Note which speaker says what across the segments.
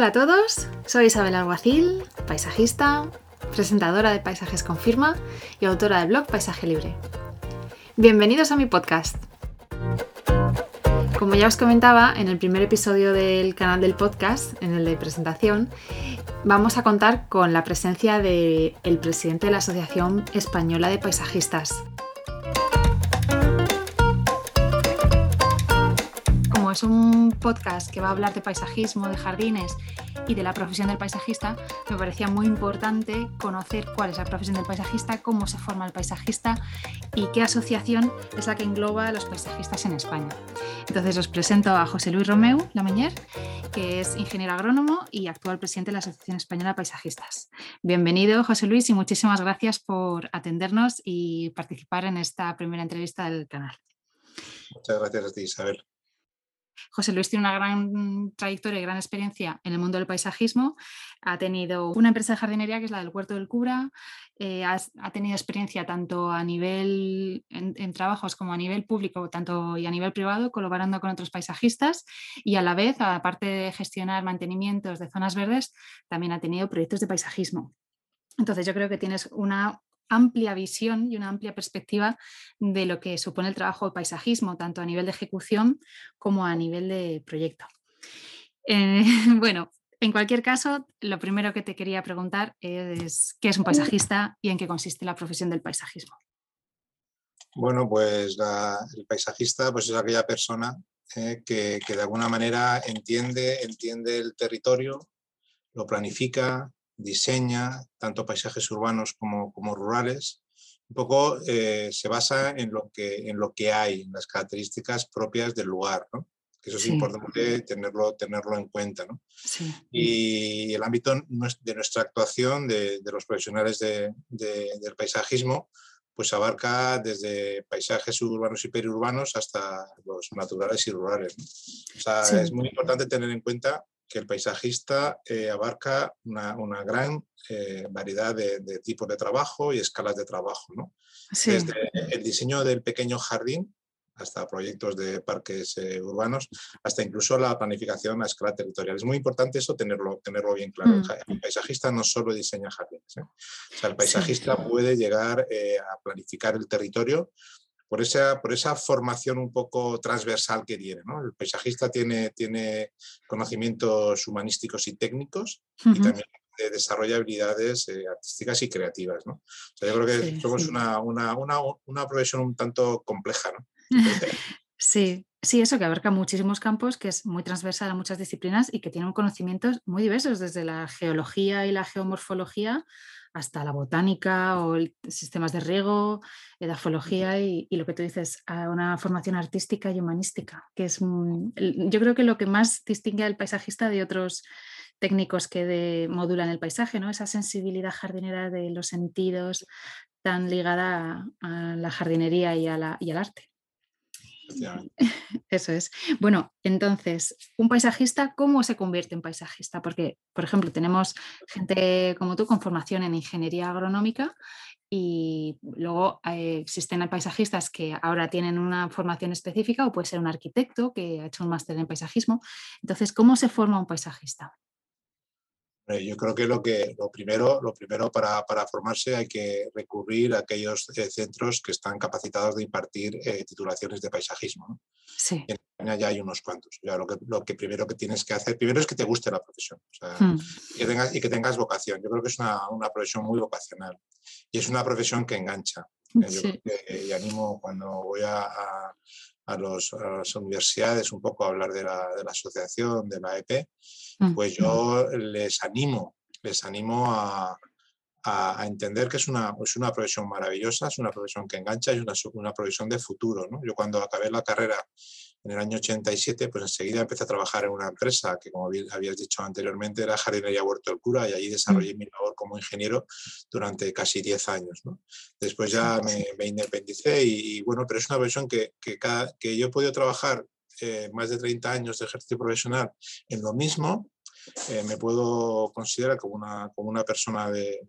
Speaker 1: Hola a todos, soy Isabel Alguacil, paisajista, presentadora de Paisajes con Firma y autora del blog Paisaje Libre. Bienvenidos a mi podcast. Como ya os comentaba en el primer episodio del canal del podcast, en el de presentación, vamos a contar con la presencia del presidente de la Asociación Española de Paisajistas, es un podcast que va a hablar de paisajismo, de jardines y de la profesión del paisajista, me parecía muy importante conocer cuál es la profesión del paisajista, cómo se forma el paisajista y qué asociación es la que engloba a los paisajistas en España. Entonces os presento a José Luis Romeu Lamañer, que es ingeniero agrónomo y actual presidente de la Asociación Española de Paisajistas. Bienvenido, José Luis, y muchísimas gracias por atendernos y participar en esta primera entrevista del canal.
Speaker 2: Muchas gracias a ti, Isabel.
Speaker 1: José Luis tiene una gran trayectoria y gran experiencia en el mundo del paisajismo. Ha tenido una empresa de jardinería que es la del Huerto del Cura. Eh, ha, tenido experiencia tanto a nivel en, trabajos como a nivel público, tanto y a nivel privado, colaborando con otros paisajistas y a la vez, aparte de gestionar mantenimientos de zonas verdes, también ha tenido proyectos de paisajismo. Entonces yo creo que tienes una amplia visión y una amplia perspectiva de lo que supone el trabajo de paisajismo, tanto a nivel de ejecución como a nivel de proyecto. Eh, bueno, en cualquier caso, lo primero que te quería preguntar es qué es un paisajista y en qué consiste la profesión del paisajismo.
Speaker 2: Bueno, pues el paisajista pues es aquella persona eh, que, que, de alguna manera entiende, entiende el territorio, lo planifica, diseña tanto paisajes urbanos como, como rurales. Un poco eh, se basa en lo, que, en lo que hay, en las características propias del lugar. ¿no? Eso es importante tenerlo, tenerlo en cuenta. ¿no? Y el ámbito de nuestra actuación, de, de los profesionales de, del paisajismo, pues abarca desde paisajes urbanos y periurbanos hasta los naturales y rurales. O sea, es muy importante tener en cuenta que el paisajista eh, abarca una, gran eh, variedad de, tipos de trabajo y escalas de trabajo. ¿no? Desde el diseño del pequeño jardín hasta proyectos de parques eh, urbanos, hasta incluso la planificación a escala territorial. Es muy importante eso tenerlo, tenerlo bien claro. Mm. El paisajista no solo diseña jardines. O sea, el paisajista puede llegar a planificar el territorio por esa, por esa formación un poco transversal que tiene. ¿no? El paisajista tiene, tiene conocimientos humanísticos y técnicos y también desarrolla habilidades eh, artísticas y creativas. ¿no? yo creo que somos Una, una, una, una, profesión un tanto compleja. ¿no?
Speaker 1: sí, sí, eso que abarca muchísimos campos, que es muy transversal a muchas disciplinas y que tiene conocimientos muy diversos, desde la geología y la geomorfología hasta la botánica o sistemas de riego, edafología y, y, lo que tú dices, a una formación artística y humanística, que es, yo creo que lo que más distingue al paisajista de otros técnicos que modulan el paisaje, ¿no? esa sensibilidad jardinera de los sentidos tan ligada a, la jardinería y, a y al arte. Eso es. Bueno, entonces, un paisajista, ¿cómo se convierte en paisajista? Porque, por ejemplo, tenemos gente como tú con formación en ingeniería agronómica y luego eh, existen paisajistas que ahora tienen una formación específica o puede ser un arquitecto que ha hecho un máster en paisajismo. Entonces, ¿cómo se forma un paisajista?
Speaker 2: Yo creo que lo, que, lo primero, lo primero para, para formarse hay que recurrir a aquellos eh, centros que están capacitados de impartir eh, titulaciones de paisajismo. Sí. En España ya hay unos cuantos. Ya lo, que, lo que primero que tienes que hacer, primero es que te guste la profesión hmm. y, que tengas, y que tengas vocación. Yo creo que es una, una profesión muy vocacional y es una profesión que engancha. Eh, yo creo que, y animo cuando voy a, a a, los, a, las universidades un poco a hablar de la, de la asociación, de la EP, mm, pues yo les animo, les animo a, a, entender que es una, es una profesión maravillosa, es una profesión que engancha y es una, una profesión de futuro. ¿no? Yo cuando acabé la carrera en el año 87, pues enseguida empecé a trabajar en una empresa que, como habías dicho anteriormente, era Jardinería Huerto del Cura y allí desarrollé mi labor como ingeniero durante casi 10 años. ¿no? Después ya me, me independicé y, bueno, pero es una profesión que, que, cada, que yo he podido trabajar eh, más de 30 años de ejercicio profesional en lo mismo eh, me puedo considerar como una, como una persona de,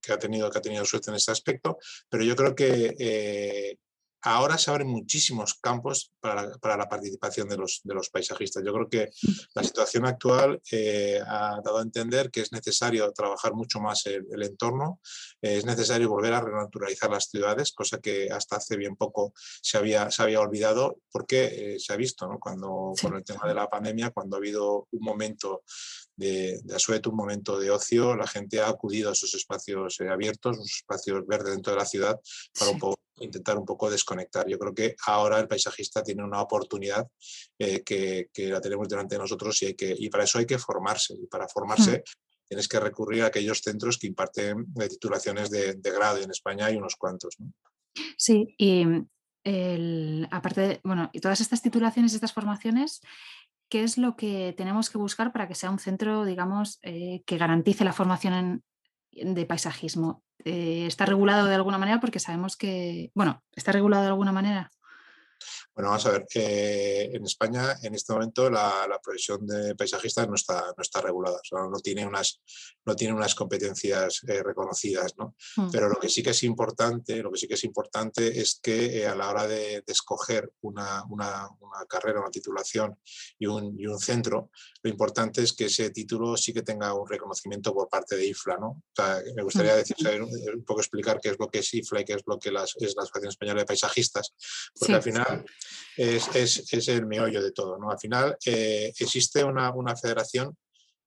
Speaker 2: que, ha tenido, que ha tenido suerte en ese aspecto, pero yo creo que eh, ahora se abren muchísimos campos para la, participación de los, de los, paisajistas. Yo creo que la situación actual eh, ha dado a entender que es necesario trabajar mucho más el, entorno, es necesario volver a renaturalizar las ciudades, cosa que hasta hace bien poco se había, se había olvidado, porque eh, se ha visto ¿no? cuando, con el tema de la pandemia, cuando ha habido un momento de, de asueto, un momento de ocio, la gente ha acudido a esos espacios eh, abiertos, esos espacios verdes dentro de la ciudad, para un poco, intentar un poco desconectar. Yo creo que ahora el paisajista tiene una oportunidad eh, que, que, la tenemos delante de nosotros y, hay que, y para eso hay que formarse. Y para formarse tienes que recurrir a aquellos centros que imparten eh, titulaciones de, de, grado y en España hay unos cuantos. ¿no?
Speaker 1: Sí, y el, aparte, de, bueno, y todas estas titulaciones estas formaciones, ¿qué es lo que tenemos que buscar para que sea un centro, digamos, eh, que garantice la formación en, de paisajismo? Eh, ¿Está regulado de alguna manera? Porque sabemos que, bueno, ¿está regulado de alguna manera?
Speaker 2: Bueno, vamos a ver, eh, en España en este momento la, la, profesión de paisajista no está, no está regulada, o sea, no, tiene unas, no tiene unas competencias eh, reconocidas, ¿no? Mm. Pero lo que sí que es importante, lo que sí que es importante es que eh, a la hora de, de escoger una, una, una, carrera, una titulación y un, y un, centro, lo importante es que ese título sí que tenga un reconocimiento por parte de IFLA, ¿no? O sea, me gustaría mm. decir, un, un poco explicar qué es lo que es IFLA y qué es lo que las, es la Asociación Española de Paisajistas, porque sí. al final es, es, es, el meollo de todo. ¿no? Al final eh, existe una, una, federación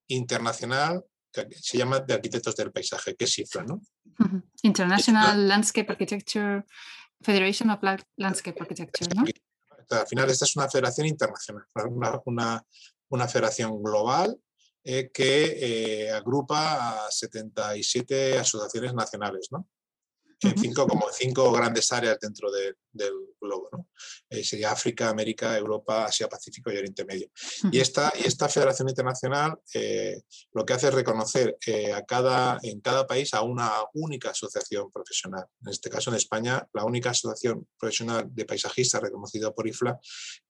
Speaker 2: internacional que se llama de arquitectos del paisaje, que es CIFRA. ¿no?
Speaker 1: International Landscape Architecture Federation of Landscape Architecture. ¿no?
Speaker 2: Al final esta es una federación internacional, una, una, una federación global eh, que eh, agrupa a 77 asociaciones nacionales. ¿no? en cinco, como cinco grandes áreas dentro de, del globo. ¿no? Eh, sería África, América, Europa, Asia, Pacífico y Oriente Medio. Y esta, y esta Federación Internacional eh, lo que hace es reconocer eh, a cada, en cada país a una única asociación profesional. En este caso, en España, la única asociación profesional de paisajistas reconocida por IFLA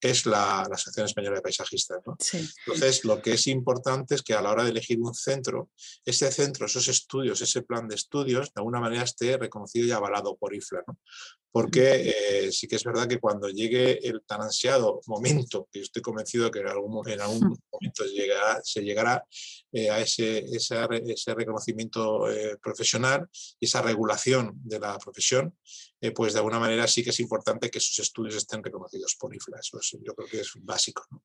Speaker 2: es la, la Asociación Española de Paisajistas. ¿no? Sí. Entonces, lo que es importante es que a la hora de elegir un centro, ese centro, esos estudios, ese plan de estudios, de alguna manera esté reconocido y avalado por IFLA, ¿no? Porque eh, sí que es verdad que cuando llegue el tan ansiado momento, que estoy convencido que en algún, en algún momento llegará, se llegará eh, a ese, ese, ese reconocimiento eh, profesional y esa regulación de la profesión, pues de alguna manera sí que es importante que esos estudios estén reconocidos por IFLA. Eso es, yo creo que es básico. ¿no?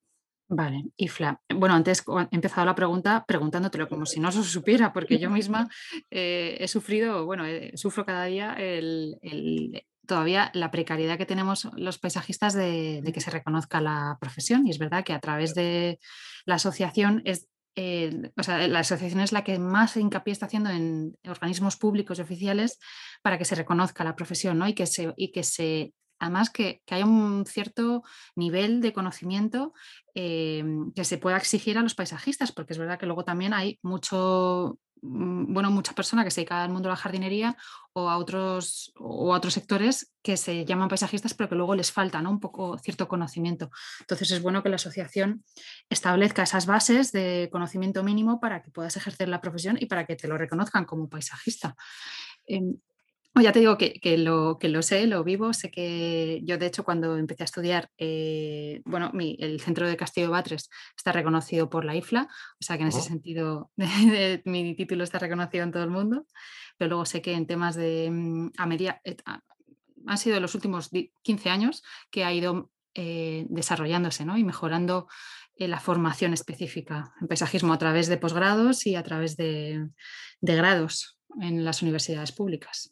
Speaker 1: Vale, Ifla. Bueno, antes he empezado la pregunta preguntándotelo como si no se supiera, porque yo misma eh, he sufrido, bueno, eh, sufro cada día el, el, todavía la precariedad que tenemos los paisajistas de, de, que se reconozca la profesión. Y es verdad que a través de la asociación es. Eh, o sea, la asociación es la que más hincapié está haciendo en organismos públicos y oficiales para que se reconozca la profesión ¿no? y, que se, y que se además que, que haya un cierto nivel de conocimiento eh, que se pueda exigir a los paisajistas, porque es verdad que luego también hay mucho, bueno, mucha persona que se dedica al mundo de la jardinería o a otros, o a otros sectores que se llaman paisajistas, pero que luego les falta ¿no? un poco cierto conocimiento. Entonces es bueno que la asociación establezca esas bases de conocimiento mínimo para que puedas ejercer la profesión y para que te lo reconozcan como paisajista. Eh, ya te digo que, que, lo, que lo sé, lo vivo, sé que yo de hecho cuando empecé a estudiar, eh, bueno, mi, el centro de Castillo de Batres está reconocido por la IFLA, o sea que en ese sentido de, de, mi título está reconocido en todo el mundo, pero luego sé que en temas de mm, a media, han sido los últimos 15 años que ha ido eh, desarrollándose ¿no? y mejorando eh, la formación específica en paisajismo a través de posgrados y a través de, de grados en las universidades públicas.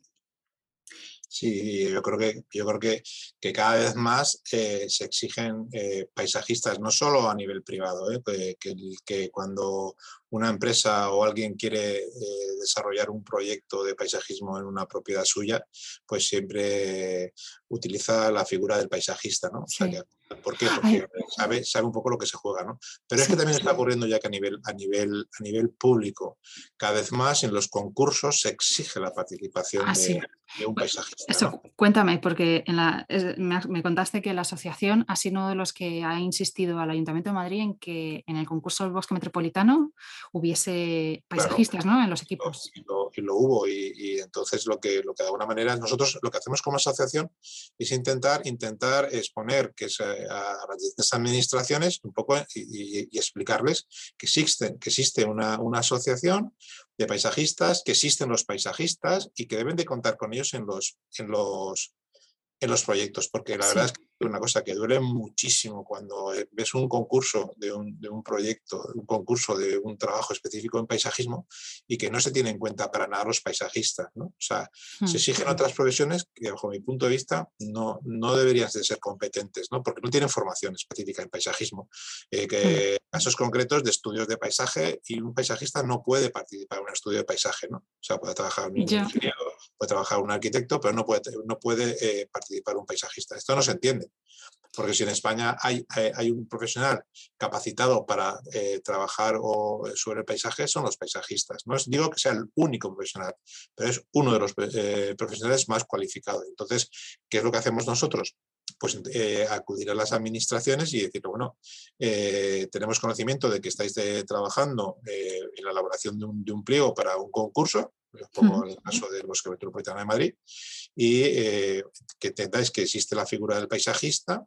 Speaker 2: Sí, yo creo que, yo creo que, que cada vez más eh, se exigen eh, paisajistas, no solo a nivel privado, eh, que, que, cuando una empresa o alguien quiere eh, desarrollar un proyecto de paisajismo en una propiedad suya, pues siempre utiliza la figura del paisajista, ¿no? O sea, que, ¿Por qué? Porque sabe, sabe, un poco lo que se juega, ¿no? Pero es que también está ocurriendo ya que a nivel, a, nivel, a nivel público, cada vez más en los concursos se exige la participación ah, de, de, un paisajista.
Speaker 1: Eso, ¿no? cuéntame, porque en la, me, me, contaste que la asociación ha sido uno de los que ha insistido al Ayuntamiento de Madrid en que en el concurso del bosque metropolitano hubiese paisajistas claro. ¿no? en los equipos.
Speaker 2: Lo, y lo hubo. Y, entonces lo que, lo que de alguna manera nosotros lo que hacemos como asociación es intentar, intentar exponer que a, las administraciones un poco y, explicarles que existe, que existe una, una, asociación de paisajistas, que existen los paisajistas y que deben de contar con ellos en los, en los, en los proyectos, porque la verdad es que una cosa que duele muchísimo cuando eh, ves un concurso de un, de un, proyecto, un concurso de un trabajo específico en paisajismo y que no se tiene en cuenta para nada los paisajistas. ¿no? O sea, se mm. exigen otras profesiones que, bajo mi punto de vista, no, no deberían de ser competentes, ¿no? porque no tienen formación específica en paisajismo. Eh, que mm. casos concretos de estudios de paisaje y un paisajista no puede participar en un estudio de paisaje. ¿no? O sea, puede trabajar un ingeniero, puede trabajar un arquitecto, pero no puede, no puede eh, participar un paisajista. Esto no se entiende. Porque si en España hay, eh, hay un profesional capacitado para eh, trabajar o, sobre el paisaje, son los paisajistas. No digo que sea el único profesional, pero es uno de los profesionales más cualificados. Entonces, ¿qué es lo que hacemos nosotros? Pues acudir a las administraciones y decir, bueno, tenemos conocimiento de que estáis trabajando en la elaboración de un, de un, pliego para un concurso, como el caso del Bosque Metropolitano de Madrid, y eh, que entendáis que existe la figura del paisajista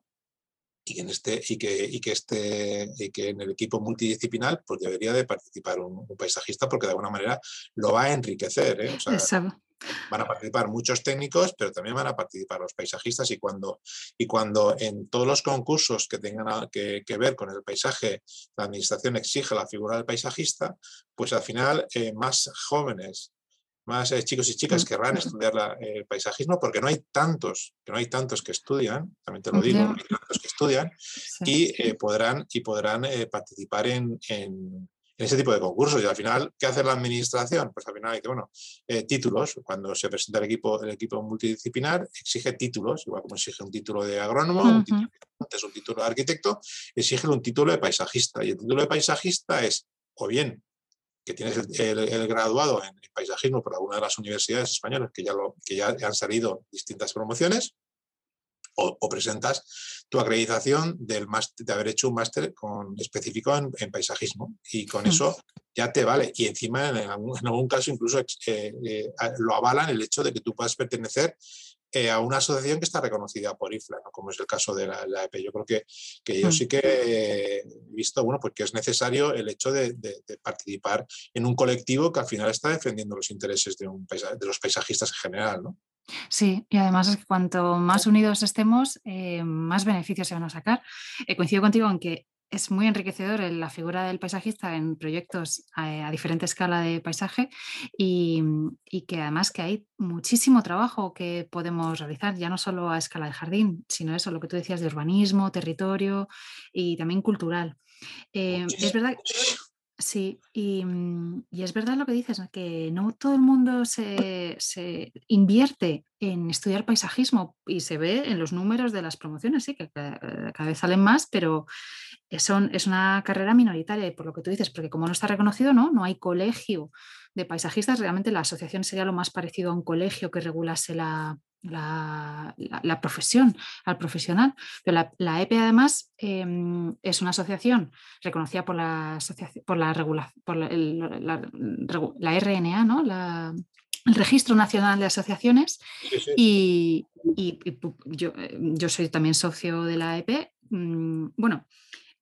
Speaker 2: y que en este y que y que este y que en el equipo multidisciplinar pues debería de participar un, paisajista porque de alguna manera lo va a enriquecer ¿eh? Van a participar muchos técnicos pero también van a participar los paisajistas y cuando y cuando en todos los concursos que tengan que, que ver con el paisaje la administración exige la figura del paisajista pues al final eh, más jóvenes más eh, chicos y chicas querrán estudiar el paisajismo porque no hay tantos, que no hay tantos que estudian, también te lo digo, no hay tantos que estudian y eh, podrán, y podrán participar en, en, ese tipo de concursos. Y al final, ¿qué hace la administración? Pues al final hay que, bueno, títulos. Cuando se presenta el equipo, el equipo multidisciplinar, exige títulos, igual como exige un título de agrónomo, un título, un título de arquitecto, exige un título de paisajista. Y el título de paisajista es o bien que tienes el, graduado en, paisajismo por alguna de las universidades españolas que ya, lo, que ya han salido distintas promociones, o, presentas tu acreditación del de haber hecho un máster con, específico en, paisajismo y con eso ya te vale. Y encima, en algún, caso, incluso eh, eh, lo avalan el hecho de que tú puedas pertenecer eh, a una asociación que está reconocida por IFLA, como es el caso de la, EP. Yo creo que, que yo mm. sí que he visto, bueno, porque es necesario el hecho de, participar en un colectivo que al final está defendiendo los intereses de, un de los paisajistas en general, ¿no?
Speaker 1: Sí, y además es que cuanto más unidos estemos, eh, más beneficios se van a sacar. Eh, coincido contigo en que es muy enriquecedor la figura del paisajista en proyectos a, diferente escala de paisaje y, que además que hay muchísimo trabajo que podemos realizar, ya no solo a escala de jardín, sino eso, lo que tú decías de urbanismo, territorio y también cultural. Eh, es verdad. Sí, mm, y, es verdad lo que dices, que no todo el mundo se, invierte en estudiar paisajismo y se ve en los números de las promociones, sí, que cada, vez salen más, pero es una carrera minoritaria y por lo que tú dices, porque como no está reconocido, ¿no? no hay colegio de paisajistas, realmente la asociación sería lo más parecido a un colegio que regulase la, la, profesión, al profesional. Pero la, EPE además em, es una asociación reconocida por la, por la, por la, RNA, ¿no? el Registro Nacional de Asociaciones Y, yo, yo, soy también socio de la EP. Mm, bueno,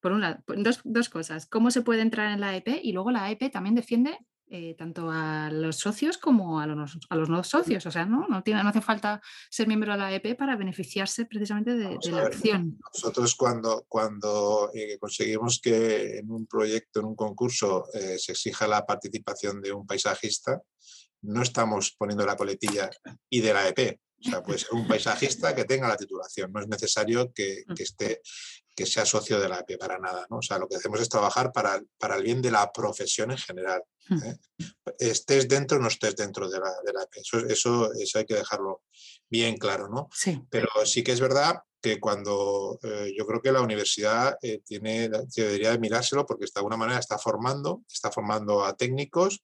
Speaker 1: por un lado, dos, dos, cosas. ¿Cómo se puede entrar en la EP? Y luego la EP también defiende eh, tanto a los socios como a los, a los no socios. O sea, ¿no? No, tiene, no hace falta ser miembro de la EP para beneficiarse precisamente de, la acción.
Speaker 2: Nosotros cuando, cuando eh, conseguimos que en un proyecto, en un concurso, eh, se exija la participación de un paisajista, no estamos poniendo la coletilla y de la EP. O sea, puede ser un paisajista que tenga la titulación. No es necesario que, mm. que esté que sea socio de la EP para nada. ¿no? O sea, lo que hacemos es trabajar para, para el bien de la profesión en general. Hmm. ¿eh? Estés dentro o no estés dentro de la, de la EP. Eso, eso, hay que dejarlo bien claro. ¿no?
Speaker 1: Sí.
Speaker 2: Pero sí que es verdad que cuando eh, yo creo que la universidad eh, tiene, debería de mirárselo porque de alguna manera está formando, está formando a técnicos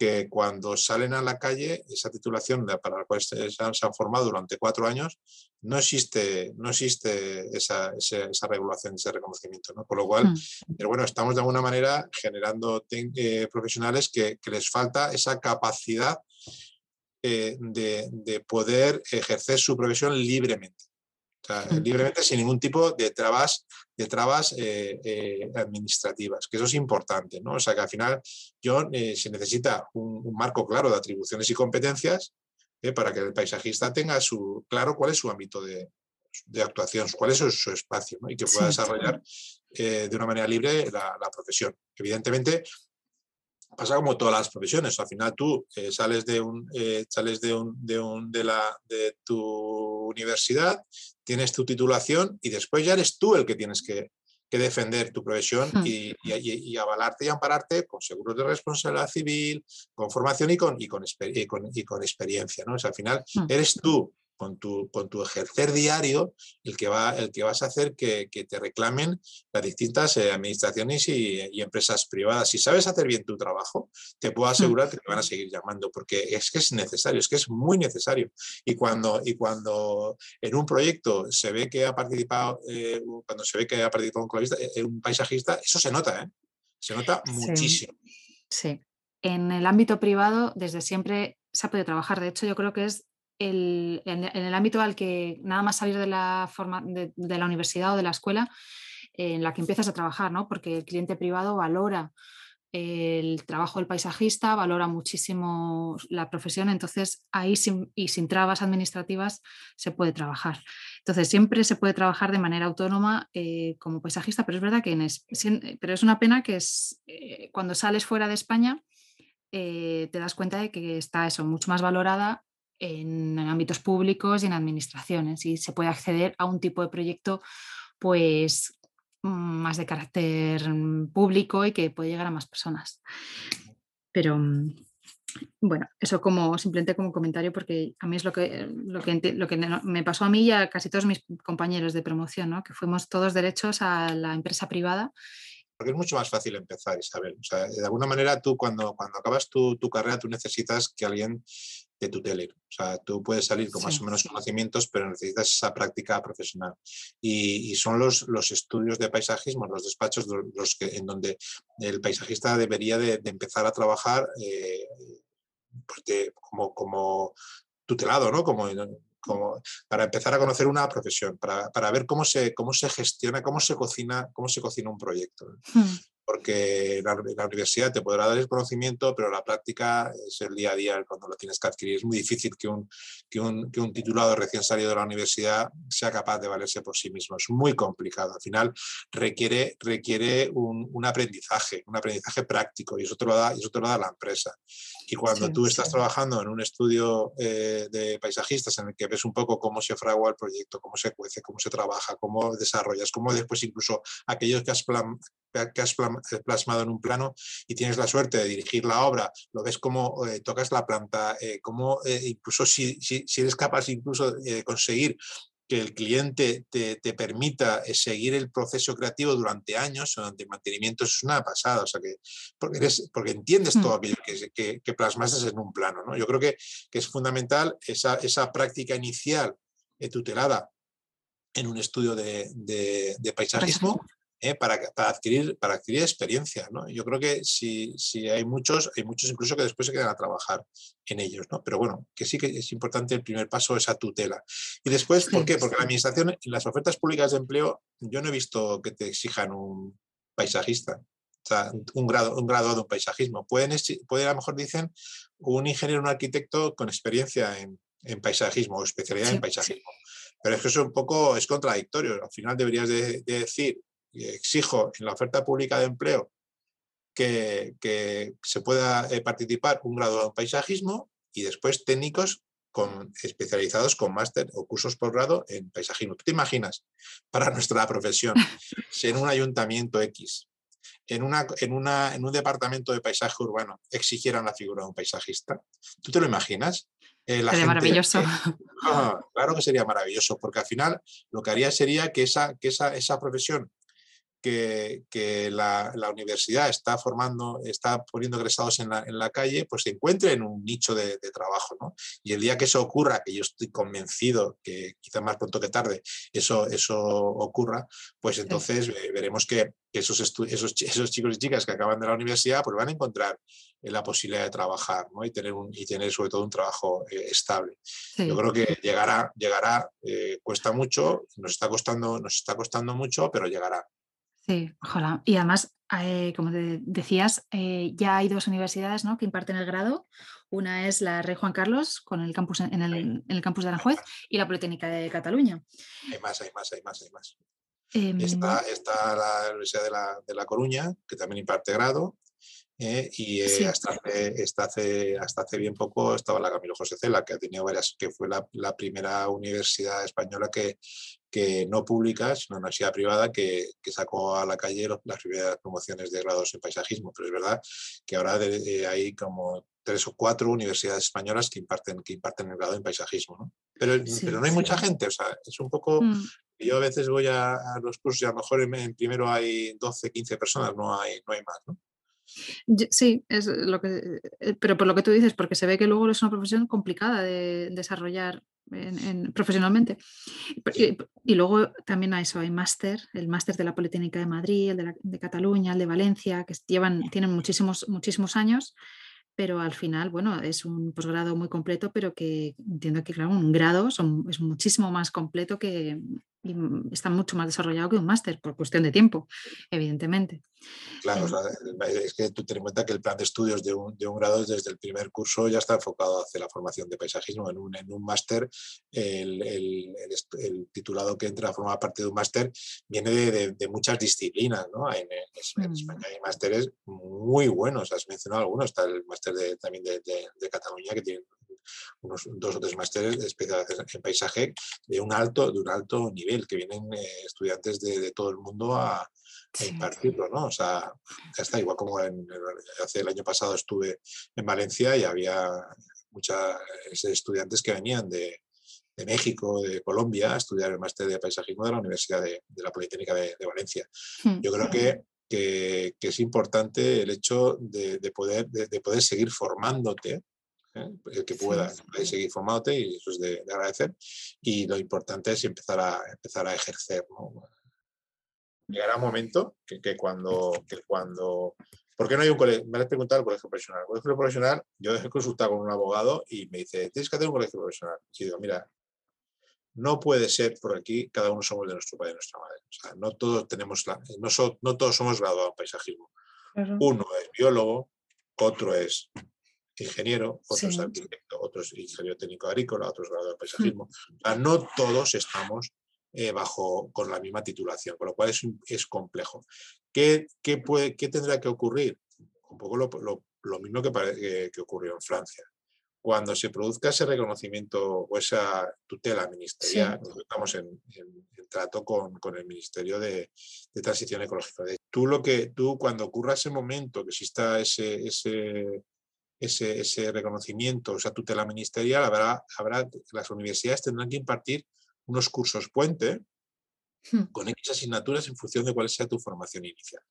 Speaker 2: que cuando salen a la calle, esa titulación para la cual se, han formado durante cuatro años, no existe, no existe esa, esa, regulación, ese reconocimiento. ¿no? Por lo cual, mm. pero bueno, estamos de alguna manera generando eh, profesionales que, que, les falta esa capacidad eh, de, de, poder ejercer su profesión libremente. libremente sin ningún tipo de trabas, de trabas eh, eh, administrativas, que eso es importante, ¿no? O sea que al final yo, se necesita un, marco claro de atribuciones y competencias para que el paisajista tenga su, claro cuál es su ámbito de, de actuación, cuál es su, espacio y que pueda desarrollar de una manera libre la, la profesión. Evidentemente, pasa como todas las profesiones. Al final tú eh, sales, de, un, eh, sales de, un, de, un, de, la, de tu universidad, tienes tu titulación y después ya eres tú el que tienes que, que defender tu profesión hmm. y, y, y, avalarte y ampararte con seguros de responsabilidad civil, con formación y con, y con, y con, experiencia. ¿no? O sea, al final hmm. eres tú con tu, con tu ejercer diario el que, va, el que vas a hacer que, te reclamen las distintas eh, administraciones y, empresas privadas. Si sabes hacer bien tu trabajo, te puedo mm. asegurar que te van a seguir llamando, porque es que es necesario, es que es muy necesario. Y cuando, y cuando en un proyecto se ve que ha participado, eh, cuando se ve que ha participado un, eh, un paisajista, eso se nota, ¿eh? se nota muchísimo.
Speaker 1: sí. En el ámbito privado, desde siempre se ha podido trabajar. De hecho, yo creo que es en, el ámbito al que nada más salir de la, forma, de, la universidad o de la escuela, en la que empiezas a trabajar, ¿no? porque el cliente privado valora el trabajo del paisajista, valora muchísimo la profesión, entonces ahí y sin trabas administrativas se puede trabajar. Entonces siempre se puede trabajar de manera autónoma eh, como paisajista, pero es verdad que pero es una pena que es, eh, cuando sales fuera de España eh, te das cuenta de que está eso mucho más valorada en, ámbitos públicos y en administraciones y se puede acceder a un tipo de proyecto pues más de carácter público y que puede llegar a más personas. Pero mm, bueno, eso como simplemente como comentario porque a mí es lo que, lo que, lo que me pasó a mí y a casi todos mis compañeros de promoción, ¿no? que fuimos todos derechos a la empresa privada
Speaker 2: porque es mucho más fácil empezar, Isabel. De alguna manera tú cuando, cuando acabas tu, tu, carrera tú necesitas que alguien de tutele. O sea, tú puedes salir con más o menos conocimientos, pero necesitas esa práctica profesional. Y, son los, los estudios de paisajismo, los despachos los que, en donde el paisajista debería de, empezar a trabajar eh, pues como, como tutelado, ¿no? Como, como, para empezar a conocer una profesión, para, para, ver cómo se, cómo se gestiona, cómo se cocina, cómo se cocina un proyecto. Hmm porque la, universidad te podrá dar el conocimiento, pero la práctica es el día a día cuando lo tienes que adquirir. Es muy difícil que un, que un, que un titulado recién salido de la universidad sea capaz de valerse por sí mismo. Es muy complicado. Al final requiere, requiere un, un aprendizaje, un aprendizaje práctico y eso te lo da, eso te lo da la empresa. Y cuando tú estás trabajando en un estudio eh, de paisajistas en el que ves un poco cómo se fragua el proyecto, cómo se cuece, cómo se trabaja, cómo desarrollas, cómo después incluso aquellos que has, que has eh, plasmado en un plano y tienes la suerte de dirigir la obra, lo ves como eh, tocas la planta, eh, como incluso si, si, si, eres capaz incluso de conseguir que el cliente te, te, permita seguir el proceso creativo durante años, durante mantenimiento, es una pasada, o sea que porque, eres, porque entiendes todo mm. aquello que, que, que plasmaste en un plano. ¿no? Yo creo que, que es fundamental esa, esa práctica inicial tutelada en un estudio de, de, de paisajismo ¿eh? para, para, adquirir, para adquirir experiencia. ¿no? Yo creo que si, si, hay muchos, hay muchos incluso que después se quedan a trabajar en ellos, ¿no? Pero bueno, que sí que es importante el primer paso, esa tutela. Y después, ¿por qué? Porque la administración, en las ofertas públicas de empleo, yo no he visto que te exijan un paisajista. O sea, un grado, un grado de un paisajismo. Pueden, pueden, a lo mejor dicen, un ingeniero, un arquitecto con experiencia en, en paisajismo o especialidad en paisajismo. Pero es que eso un poco es contradictorio. Al final deberías de decir exijo en la oferta pública de empleo que, se pueda eh, participar un graduado en paisajismo y después técnicos con, especializados con máster o cursos posgrado en paisajismo. ¿Tú te imaginas para nuestra profesión si en un ayuntamiento X, en, una, en, una, en un departamento de paisaje urbano exigieran la figura de un paisajista? ¿Tú te lo imaginas?
Speaker 1: Eh, sería maravilloso.
Speaker 2: Ah, claro que sería maravilloso, porque al final lo que haría sería que esa, que esa, esa profesión que, la, universidad está formando, está poniendo egresados en la, en la calle, pues se encuentre en un nicho de, trabajo. ¿no? Y el día que eso ocurra, que yo estoy convencido que quizá más pronto que tarde eso, eso ocurra, pues entonces veremos que esos, esos, esos, chicos y chicas que acaban de la universidad pues van a encontrar la posibilidad de trabajar ¿no? y, tener un, y tener sobre todo un trabajo eh, estable. Yo creo que llegará, llegará eh, cuesta mucho, nos está, costando, nos está costando mucho, pero llegará.
Speaker 1: Sí, ojalá. Y además, eh, como decías, eh, ya hay dos universidades ¿no? que imparten el grado. Una es la Rey Juan Carlos, con el campus en el, campus de Aranjuez, y la Politécnica de Cataluña.
Speaker 2: Hay más, hay más, hay más, hay más. está, em, la Universidad de la, de la Coruña, que también imparte grado, ¿eh? y eh, hasta, hace, hasta, hace, bien poco estaba la Camilo José Cela, que ha tenido varias, que fue la, primera universidad española que, que no pública, sino una universidad privada que, que, sacó a la calle las primeras promociones de grados en paisajismo. Pero es verdad que ahora hay como tres o cuatro universidades españolas que imparten, que imparten el grado en paisajismo. ¿no? Pero, pero no hay mucha gente, o sea, es un poco... Mm. Yo a veces voy a, los cursos y a lo mejor en, primero hay 12, 15 personas, no hay, no hay más. ¿no?
Speaker 1: Sí, es lo que, eh, pero por lo que tú dices, porque se ve que luego es una profesión complicada de desarrollar profesionalmente. Y, luego también hay eso, hay máster, el máster de la Politécnica de Madrid, el de, de, Cataluña, el de Valencia, que llevan, tienen muchísimos, muchísimos años, pero al final, bueno, es un posgrado muy completo, pero que entiendo que, claro, un grado son, es muchísimo más completo que, y está mucho más desarrollado que un máster por cuestión de tiempo, evidentemente.
Speaker 2: Claro, es que tú ten en cuenta que el plan de estudios de un, de un, grado desde el primer curso ya está enfocado hacia la formación de paisajismo. En un, en un máster, el, el, el, titulado que entra a formar parte de un máster viene de, de, muchas disciplinas. ¿no? En, en, España hay másteres muy buenos, has mencionado algunos, está el máster también de, de, Cataluña que tiene unos dos o tres másteres especializados en paisaje de un alto, de un alto nivel, que vienen eh, estudiantes de, todo el mundo a, impartirlo, ¿no? O sea, ya está, igual como hace el año pasado estuve en Valencia y había muchos estudiantes que venían de, México, de Colombia, a estudiar el máster de paisajismo de la Universidad de, la Politécnica de, Valencia. Hmm. Yo creo que, que, es importante el hecho de, poder, de, poder seguir formándote ¿eh? el que pueda seguir formándote y eso es de, agradecer. Y lo importante es empezar a, empezar a ejercer. Llegará un momento que, que cuando, que cuando ¿Por qué no hay un colegio? Me has preguntado el colegio profesional. El colegio profesional, yo he consultado con un abogado y me dice, tienes que hacer un colegio profesional. Y digo, mira, no puede ser por aquí, cada uno somos de nuestro padre y nuestra madre. O sea, no todos tenemos la, no, no todos somos graduados en paisajismo. Uno es biólogo, otro es ingeniero, otros arquitecto, otros ingeniero técnico agrícola, otros graduados de paisajismo. O sea, no todos estamos eh, bajo con la misma titulación, con lo cual es, es complejo. ¿Qué, qué, puede, ¿Qué tendrá que ocurrir? Un poco lo, lo, mismo que, que, ocurrió en Francia. Cuando se produzca ese reconocimiento o esa tutela ministerial, estamos en, en, trato con, con, el Ministerio de, de, Transición Ecológica. Tú, lo que, tú cuando ocurra ese momento, que exista ese, ese ese, ese reconocimiento, esa tutela ministerial, habrá, habrá, las universidades tendrán que impartir unos cursos puente hmm. con X asignaturas en función de cuál sea tu formación inicial.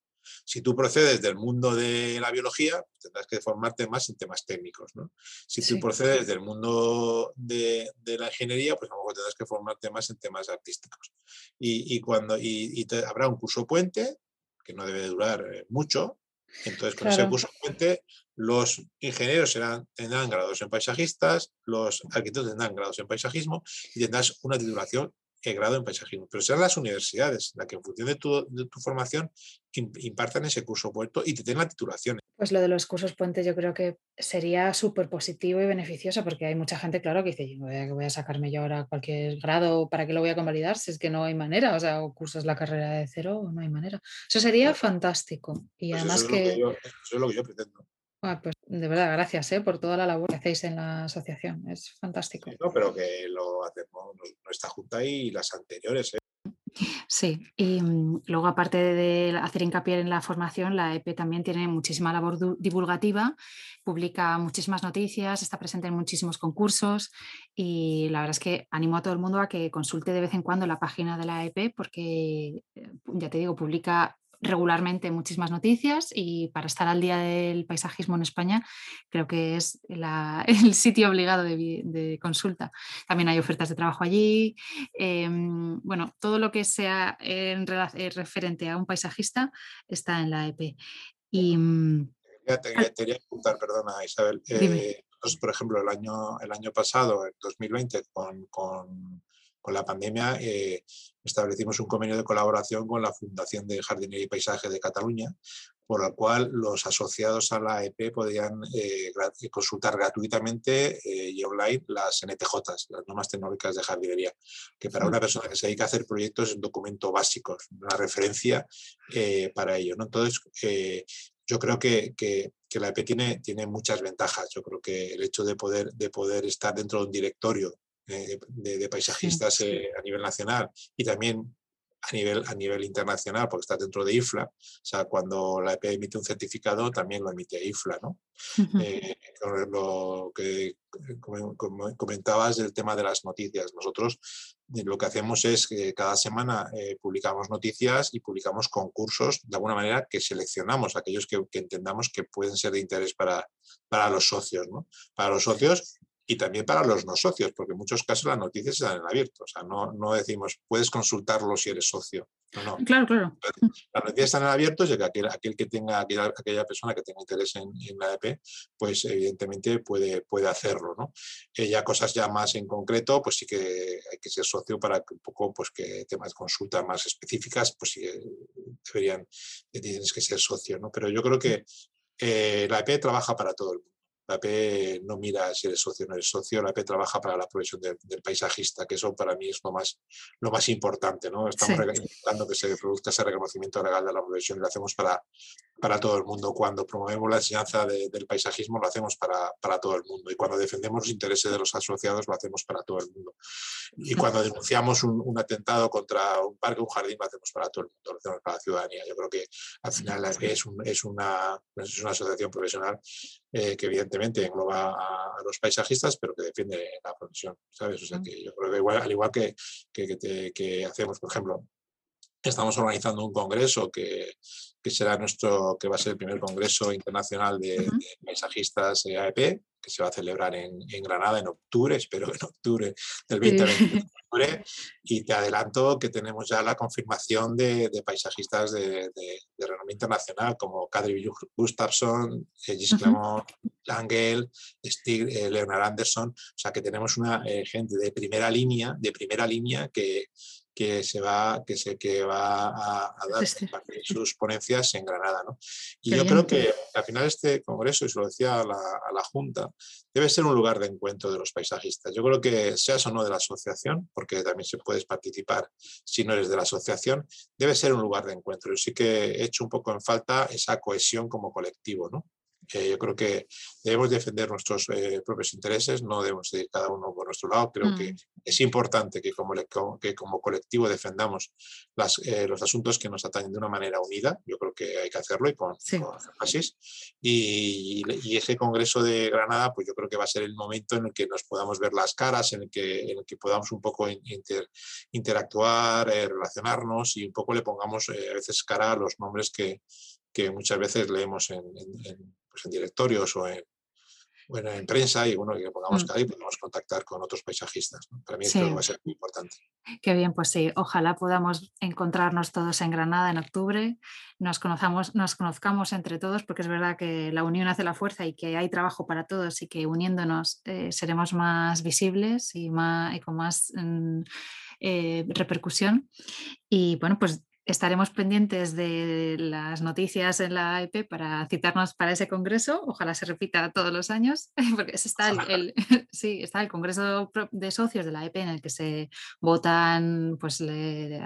Speaker 2: Si tú procedes del mundo de la biología, pues tendrás que formarte más en temas técnicos. ¿no? Si tú procedes del mundo de, de, la ingeniería, pues a lo mejor tendrás que formarte más en temas artísticos. Y, y cuando, y, habrá un curso puente, que no debe durar eh, mucho, entonces, con ese curso puente, los ingenieros serán, tendrán grados en paisajistas, los arquitectos tendrán grados en paisajismo y tendrás una titulación el grado en paisajismo, pero serán las universidades las que en función de tu, de tu formación impartan ese curso puerto y te den la titulación.
Speaker 1: Pues lo de los cursos puentes yo creo que sería súper positivo y beneficioso porque hay mucha gente, claro, que dice, voy a, voy a sacarme yo ahora cualquier grado, ¿para qué lo voy a convalidar? Si es que no hay manera, o sea, o cursas la carrera de cero o no hay manera. Eso sería fantástico. Y pues además que...
Speaker 2: eso es lo que yo pretendo.
Speaker 1: Ah, pues de verdad, gracias ¿eh? por toda la labor que hacéis en la asociación. Es fantástico.
Speaker 2: no, pero que lo hacemos nuestra junta y las anteriores. ¿eh?
Speaker 1: Sí, y mm, luego aparte de hacer hincapié en la formación, la EP también tiene muchísima labor divulgativa, publica muchísimas noticias, está presente en muchísimos concursos y la verdad es que animo a todo el mundo a que consulte de vez en cuando la página de la EP porque, eh, ya te digo, publica regularmente muchísimas noticias y para estar al día del paisajismo en España creo que es el sitio obligado de, consulta. También hay ofertas de trabajo allí. Em, bueno, todo lo que sea en, eh, referente a un paisajista está en la EP. Y,
Speaker 2: mm, te, quería preguntar, perdona Isabel. Eh, por ejemplo, el año, el año pasado, en 2020, con, con con la pandemia eh, establecimos un convenio de colaboración con la Fundación de Jardinería y Paisaje de Cataluña, por el cual los asociados a la EP podían eh, consultar gratuitamente eh, y online las NTJ, las normas tecnológicas de jardinería, que para una persona que se dedica a hacer proyectos es un documento básico, una referencia para ello. ¿no? Entonces, yo creo que, que, que, la EP tiene, tiene muchas ventajas. Yo creo que el hecho de poder, de poder estar dentro de un directorio de, paisajistas eh, a nivel nacional y también a nivel, a nivel internacional, porque está dentro de IFLA. O sea, cuando la EP emite un certificado, también lo emite IFLA, ¿no? Eh, lo que comentabas del tema de las noticias. Nosotros eh, lo que hacemos es que cada semana publicamos noticias y publicamos concursos, de alguna manera, que seleccionamos aquellos que, que entendamos que pueden ser de interés para, para los socios, ¿no? Para los socios y también para los no socios, porque en muchos casos las noticias están en abierto. O sea, no, no decimos, puedes consultarlo si eres socio. No,
Speaker 1: Claro, claro.
Speaker 2: Las noticias están en abierto y que aquel, aquel que tenga, aquella, persona que tenga interés en, la EP, pues evidentemente puede, puede hacerlo. ¿no? Eh, ya cosas ya más en concreto, pues sí que hay que ser socio para que un poco, pues que temas de consulta más específicas, pues sí deberían, tienes que ser socio. ¿no? Pero yo creo que eh, la EP trabaja para todo el mundo. La AP no mira si eres socio o no eres socio, la AP trabaja para la profesión del paisajista, que eso para mí es lo más, lo más importante. ¿no? Estamos intentando que se produzca ese reconocimiento legal de la profesión y lo hacemos para, para todo el mundo. Cuando promovemos la enseñanza del paisajismo, lo hacemos para, para, todo el mundo. Y cuando defendemos los intereses de los asociados, lo hacemos para todo el mundo. Y cuando denunciamos un, atentado contra un parque, un jardín, lo hacemos para todo el mundo, lo hacemos para la ciudadanía. Yo creo que al final es, es, una, es una asociación profesional eh, que evidentemente engloba a, los paisajistas, pero que defiende la profesión, ¿sabes? O sea, que yo creo que igual, al igual que, que, que, hacemos, por ejemplo, estamos organizando un congreso que, que, será nuestro, que va a ser el primer congreso internacional de, de paisajistas AEP, que se va a celebrar en, en, Granada en octubre, espero en octubre del 2020. Y te adelanto que tenemos ya la confirmación de, de paisajistas de, de, renombre internacional como Kadri Gustafsson, eh, Gis Clement, Langel, Stig, eh, Leonard Anderson. O sea que tenemos una eh, gente de primera línea, de primera línea que, que se va, que se, que va a, dar sus ponencias en Granada. ¿no? Y yo creo que al final este congreso, y se lo decía a la, a la, Junta, debe ser un lugar de encuentro de los paisajistas. Yo creo que seas o no de la asociación, porque también se puedes participar si no eres de la asociación, debe ser un lugar de encuentro. Yo sí que he hecho un poco en falta esa cohesión como colectivo, ¿no? Yo creo que debemos defender nuestros eh, propios intereses, no debemos ir cada uno por nuestro lado. Creo que mm. es importante que como, que como colectivo defendamos las, eh, los asuntos que nos atañen de una manera unida. Yo creo que hay que hacerlo y con, énfasis. Y, y, ese Congreso de Granada, pues yo creo que va a ser el momento en el que nos podamos ver las caras, en el que, en el que podamos un poco interactuar, eh, relacionarnos y un poco le pongamos a veces cara a los nombres que, que muchas veces leemos en, pues en directorios o en, bueno, en prensa y bueno, que pongamos mm. ahí podemos contactar con otros paisajistas. Para mí esto va a ser muy importante.
Speaker 1: Qué bien, pues sí, ojalá podamos encontrarnos todos en Granada en octubre, nos conozcamos, nos conozcamos entre todos, porque es verdad que la unión hace la fuerza y que hay trabajo para todos y que uniéndonos eh, seremos más visibles y, más, y con más mm, eh, repercusión. Y bueno, pues Estaremos pendientes de las noticias en la EP para citarnos para ese congreso. Ojalá se repita todos los años, porque está el, sí, está el congreso de socios de la EP en el que se votan pues, eh,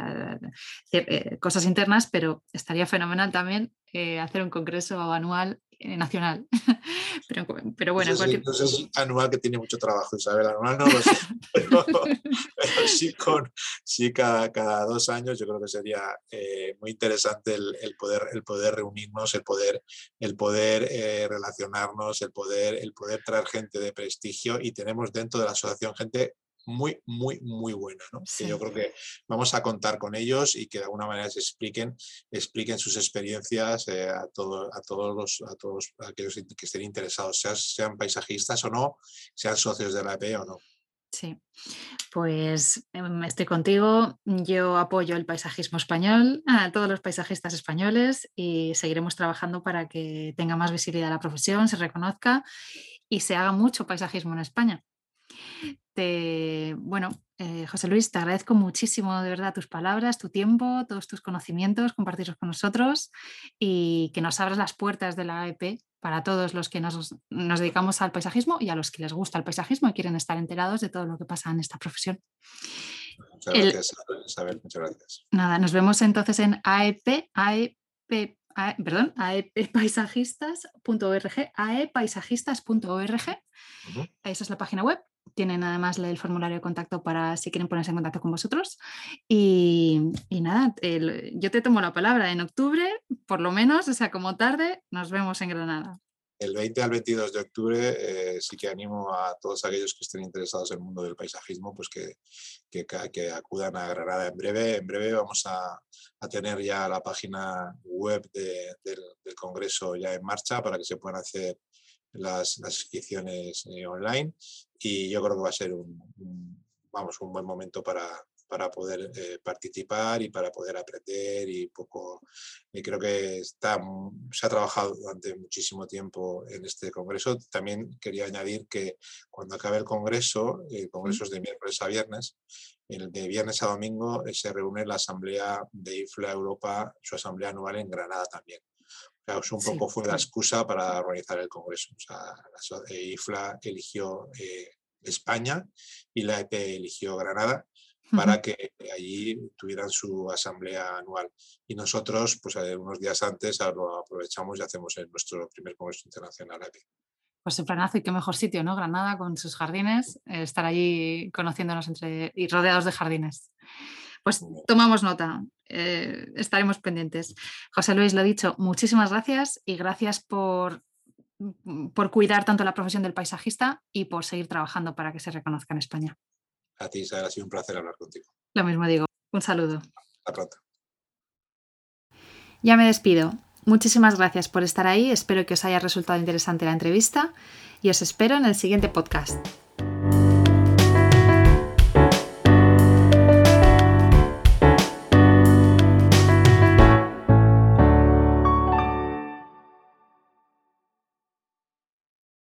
Speaker 1: cosas internas, pero estaría fenomenal también eh, hacer un congreso anual nacional. pero, pero, bueno,
Speaker 2: anual que tiene mucho trabajo, Isabel. Anual no lo sé. pero, sí, con, sí cada, cada, dos años yo creo que sería eh, muy interesante el, el, poder, el poder reunirnos, el poder, el poder relacionarnos, el poder, el poder traer gente de prestigio y tenemos dentro de la asociación gente muy, muy, muy buena. ¿no? Que yo creo que vamos a contar con ellos y que de alguna manera se expliquen, expliquen sus experiencias eh, a, todo, a, todos los, a todos aquellos que estén interesados, sean, sean paisajistas o no, sean socios de la EP o no.
Speaker 1: Sí, pues em, estoy contigo. Yo apoyo el paisajismo español, a todos los paisajistas españoles y seguiremos trabajando para que tenga más visibilidad la profesión, se reconozca y se haga mucho paisajismo en España. Te, bueno, eh, José Luis, te agradezco muchísimo de verdad tus palabras, tu tiempo, todos tus conocimientos, compartirlos con nosotros y que nos abras las puertas de la EP para todos los que nos, dedicamos al paisajismo y a los que les gusta el paisajismo y quieren estar enterados de todo lo que pasa en esta profesión.
Speaker 2: Muchas gracias, Isabel, muchas gracias.
Speaker 1: Nada, nos vemos entonces en AEP, AEP perdón, aepaisajistas.org, aepaisajistas.org. Esa es la página web. Tienen además el formulario de contacto para si quieren ponerse en contacto con vosotros. Y, nada, yo te tomo la palabra. En octubre, por lo menos, o sea, como tarde, nos vemos en Granada
Speaker 2: el 20 al 22 de octubre eh, sí que animo a todos aquellos que estén interesados en el mundo del paisajismo pues que, que, acudan a Granada en breve. En breve vamos a, tener ya la página web del, Congreso ya en marcha para que se puedan hacer las, inscripciones eh, online y yo creo que va a ser un, vamos, un buen momento para, para poder eh, participar y para poder aprender y poco y creo que está se ha trabajado durante muchísimo tiempo en este congreso. También quería añadir que cuando acabe el congreso el congreso es de miércoles a viernes el de viernes a domingo eh, se reúne la asamblea de IFLA Europa su asamblea anual en Granada también es un poco fue la excusa para organizar el congreso o sea, la IFLA eligió eh, España y la EP eligió Granada para que allí tuvieran su asamblea anual. Y nosotros, pues eh, unos días antes, lo aprovechamos y hacemos nuestro primer Congreso Internacional aquí.
Speaker 1: Pues el planazo y qué mejor sitio, ¿no? Granada con sus jardines, eh, estar allí conociéndonos entre y rodeados de jardines. Pues tomamos nota, eh, estaremos pendientes. José Luis, lo dicho, muchísimas gracias y gracias por, por cuidar tanto la profesión del paisajista y por seguir trabajando para que se reconozca en España.
Speaker 2: A ti, Isabel, ha sido un placer hablar contigo.
Speaker 1: Lo mismo digo. Un saludo.
Speaker 2: Hasta pronto.
Speaker 1: Ya me despido. Muchísimas gracias por estar ahí. Espero que os haya resultado interesante la entrevista y os espero en el siguiente podcast.